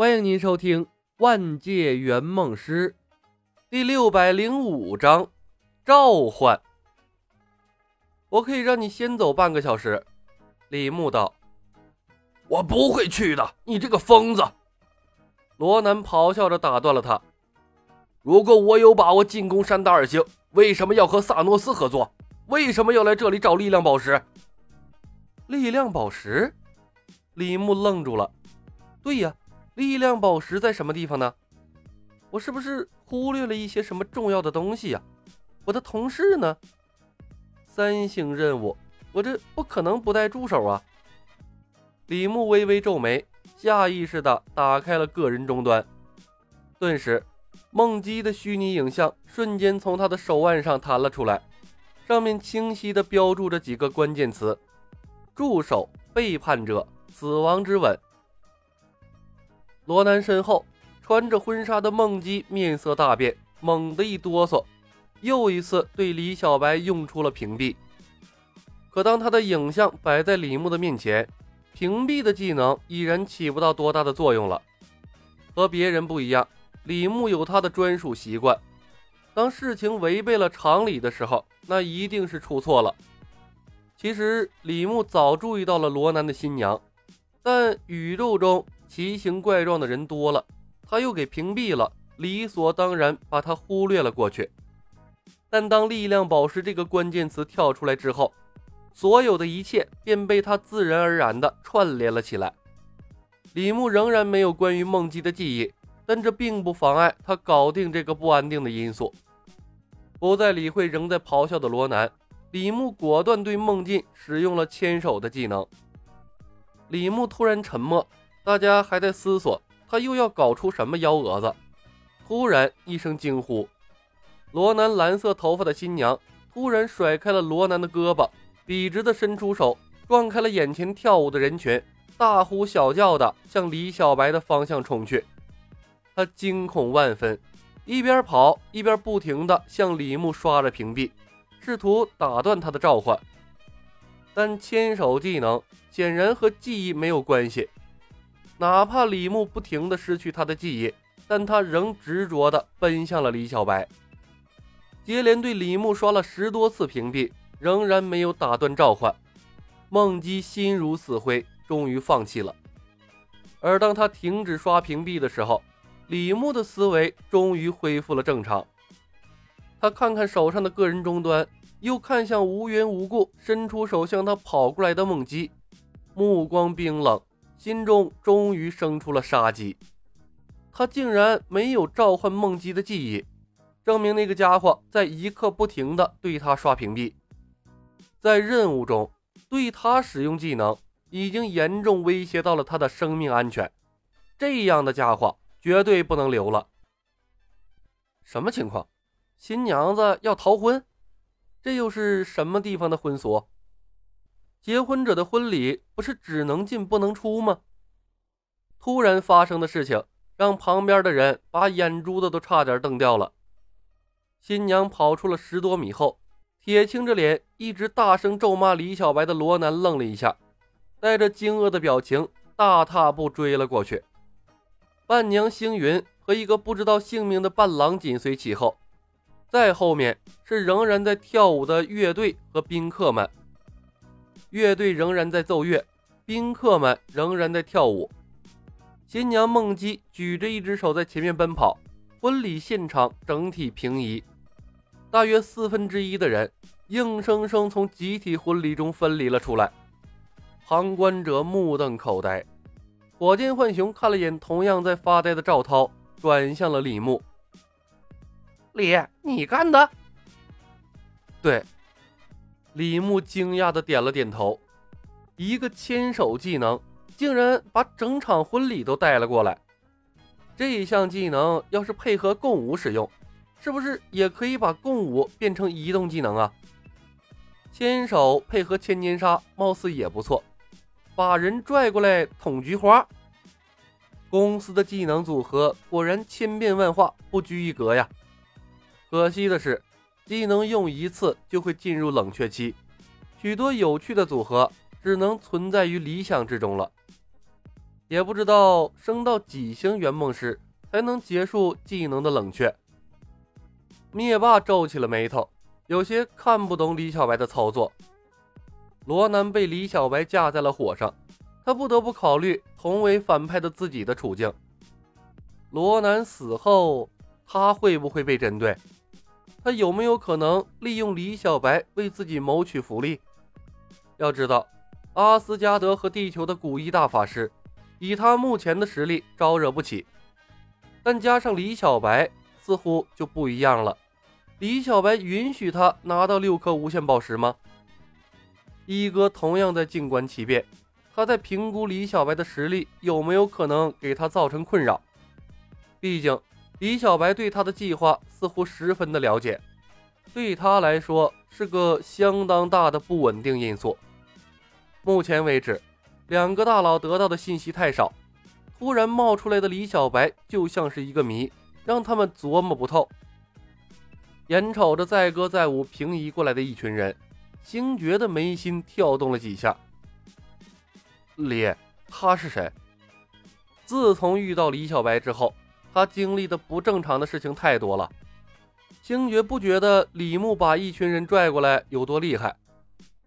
欢迎您收听《万界圆梦师》第六百零五章召唤。我可以让你先走半个小时。李牧道：“我不会去的，你这个疯子！”罗南咆哮着打断了他：“如果我有把握进攻山达尔星，为什么要和萨诺斯合作？为什么要来这里找力量宝石？”力量宝石？李牧愣住了。对呀。力量宝石在什么地方呢？我是不是忽略了一些什么重要的东西呀？我的同事呢？三星任务，我这不可能不带助手啊！李牧微微皱眉，下意识的打开了个人终端，顿时，梦姬的虚拟影像瞬间从他的手腕上弹了出来，上面清晰的标注着几个关键词：助手、背叛者、死亡之吻。罗南身后，穿着婚纱的梦姬面色大变，猛地一哆嗦，又一次对李小白用出了屏蔽。可当他的影像摆在李牧的面前，屏蔽的技能已然起不到多大的作用了。和别人不一样，李牧有他的专属习惯：当事情违背了常理的时候，那一定是出错了。其实李牧早注意到了罗南的新娘，但宇宙中……奇形怪状的人多了，他又给屏蔽了，理所当然把他忽略了过去。但当力量宝石这个关键词跳出来之后，所有的一切便被他自然而然地串联了起来。李牧仍然没有关于梦姬的记忆，但这并不妨碍他搞定这个不安定的因素。不再理会仍在咆哮的罗南，李牧果断对梦境使用了牵手的技能。李牧突然沉默。大家还在思索，他又要搞出什么幺蛾子？突然一声惊呼，罗南蓝色头发的新娘突然甩开了罗南的胳膊，笔直的伸出手，撞开了眼前跳舞的人群，大呼小叫的向李小白的方向冲去。他惊恐万分，一边跑一边不停的向李牧刷着屏蔽，试图打断他的召唤。但牵手技能显然和记忆没有关系。哪怕李牧不停的失去他的记忆，但他仍执着的奔向了李小白。接连对李牧刷了十多次屏蔽，仍然没有打断召唤。梦姬心如死灰，终于放弃了。而当他停止刷屏蔽的时候，李牧的思维终于恢复了正常。他看看手上的个人终端，又看向无缘无故伸出手向他跑过来的梦姬，目光冰冷。心中终于生出了杀机，他竟然没有召唤梦姬的记忆，证明那个家伙在一刻不停的对他刷屏蔽。在任务中对他使用技能，已经严重威胁到了他的生命安全。这样的家伙绝对不能留了。什么情况？新娘子要逃婚？这又是什么地方的婚俗？结婚者的婚礼不是只能进不能出吗？突然发生的事情让旁边的人把眼珠子都差点瞪掉了。新娘跑出了十多米后，铁青着脸，一直大声咒骂李小白的罗南愣了一下，带着惊愕的表情，大踏步追了过去。伴娘星云和一个不知道姓名的伴郎紧随其后，再后面是仍然在跳舞的乐队和宾客们。乐队仍然在奏乐，宾客们仍然在跳舞。新娘梦姬举着一只手在前面奔跑，婚礼现场整体平移，大约四分之一的人硬生生从集体婚礼中分离了出来。旁观者目瞪口呆。火箭浣熊看了眼同样在发呆的赵涛，转向了李牧：“李，你干的？”“对。”李牧惊讶的点了点头，一个牵手技能竟然把整场婚礼都带了过来。这项技能要是配合共舞使用，是不是也可以把共舞变成移动技能啊？牵手配合千年杀，貌似也不错。把人拽过来捅菊花，公司的技能组合果然千变万化，不拘一格呀。可惜的是。技能用一次就会进入冷却期，许多有趣的组合只能存在于理想之中了。也不知道升到几星圆梦时才能结束技能的冷却。灭霸皱起了眉头，有些看不懂李小白的操作。罗南被李小白架在了火上，他不得不考虑同为反派的自己的处境。罗南死后，他会不会被针对？他有没有可能利用李小白为自己谋取福利？要知道，阿斯加德和地球的古一大法师，以他目前的实力招惹不起，但加上李小白，似乎就不一样了。李小白允许他拿到六颗无限宝石吗？一哥同样在静观其变，他在评估李小白的实力有没有可能给他造成困扰。毕竟李小白对他的计划似乎十分的了解，对他来说是个相当大的不稳定因素。目前为止，两个大佬得到的信息太少，突然冒出来的李小白就像是一个谜，让他们琢磨不透。眼瞅着载歌载舞平移过来的一群人，星爵的眉心跳动了几下。李，他是谁？自从遇到李小白之后，他经历的不正常的事情太多了。星爵不觉得李牧把一群人拽过来有多厉害，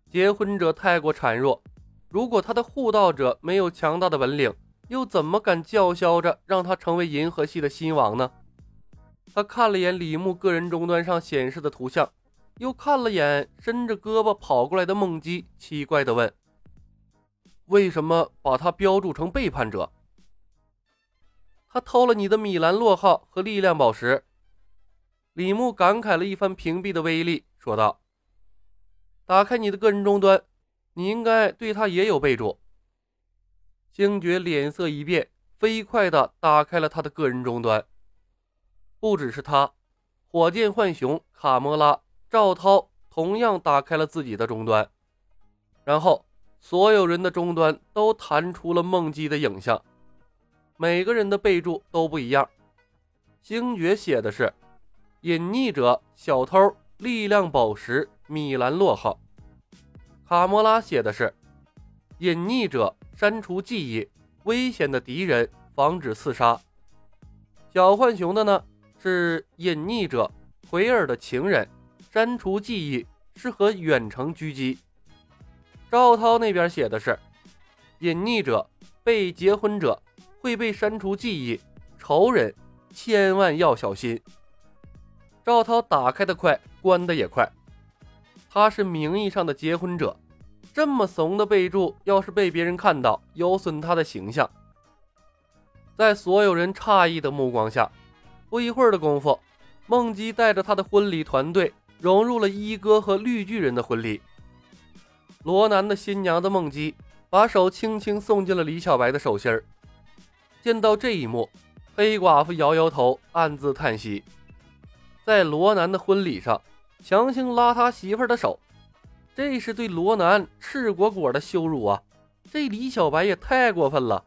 结婚者太过孱弱。如果他的护道者没有强大的本领，又怎么敢叫嚣着让他成为银河系的新王呢？他看了眼李牧个人终端上显示的图像，又看了眼伸着胳膊跑过来的梦姬，奇怪地问：“为什么把他标注成背叛者？”他偷了你的米兰洛号和力量宝石。李牧感慨了一番屏蔽的威力，说道：“打开你的个人终端，你应该对他也有备注。”星爵脸色一变，飞快地打开了他的个人终端。不只是他，火箭浣熊、卡莫拉、赵涛同样打开了自己的终端，然后所有人的终端都弹出了梦姬的影像，每个人的备注都不一样。星爵写的是“隐匿者、小偷、力量宝石、米兰洛号”，卡魔拉写的是“隐匿者、删除记忆、危险的敌人、防止刺杀”，小浣熊的呢？是隐匿者奎尔的情人，删除记忆，适合远程狙击。赵涛那边写的是隐匿者被结婚者会被删除记忆，仇人千万要小心。赵涛打开的快，关的也快。他是名义上的结婚者，这么怂的备注，要是被别人看到，有损他的形象。在所有人诧异的目光下。不一会儿的功夫，梦姬带着他的婚礼团队融入了一哥和绿巨人的婚礼。罗南的新娘的梦姬把手轻轻送进了李小白的手心儿。见到这一幕，黑寡妇摇摇头，暗自叹息。在罗南的婚礼上，强行拉他媳妇的手，这是对罗南赤果果的羞辱啊！这李小白也太过分了。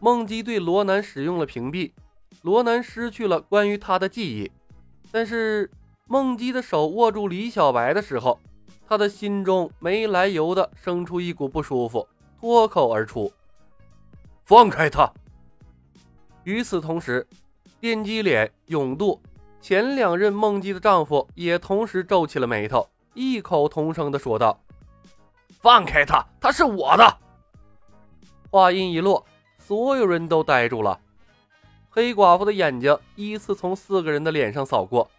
梦姬对罗南使用了屏蔽。罗南失去了关于他的记忆，但是梦姬的手握住李小白的时候，他的心中没来由的生出一股不舒服，脱口而出：“放开他！”与此同时，电击脸、永渡前两任梦姬的丈夫也同时皱起了眉头，异口同声的说道：“放开他，他是我的！”话音一落，所有人都呆住了。黑寡妇的眼睛依次从四个人的脸上扫过，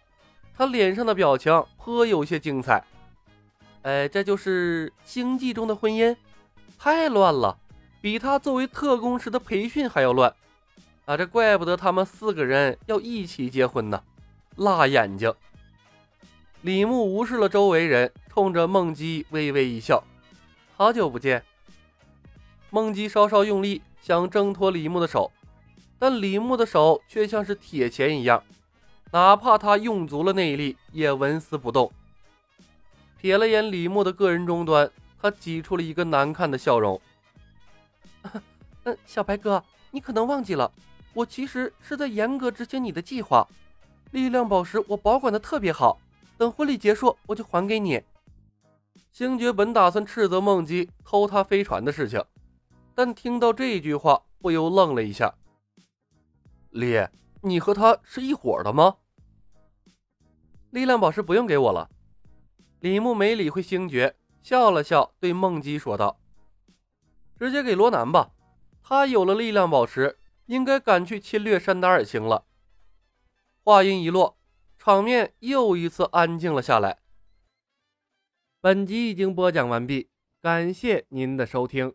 她脸上的表情颇有些精彩。哎，这就是星际中的婚姻，太乱了，比他作为特工时的培训还要乱啊！这怪不得他们四个人要一起结婚呢，辣眼睛。李牧无视了周围人，冲着梦姬微微一笑：“好久不见。”梦姬稍稍用力，想挣脱李牧的手。但李牧的手却像是铁钳一样，哪怕他用足了内力，也纹丝不动。瞥了眼李牧的个人终端，他挤出了一个难看的笑容：“嗯，小白哥，你可能忘记了，我其实是在严格执行你的计划。力量宝石我保管的特别好，等婚礼结束我就还给你。”星爵本打算斥责梦姬偷他飞船的事情，但听到这句话，不由愣了一下。李，你和他是一伙的吗？力量宝石不用给我了。李牧没理会星爵，笑了笑，对梦姬说道：“直接给罗南吧，他有了力量宝石，应该敢去侵略山达尔星了。”话音一落，场面又一次安静了下来。本集已经播讲完毕，感谢您的收听。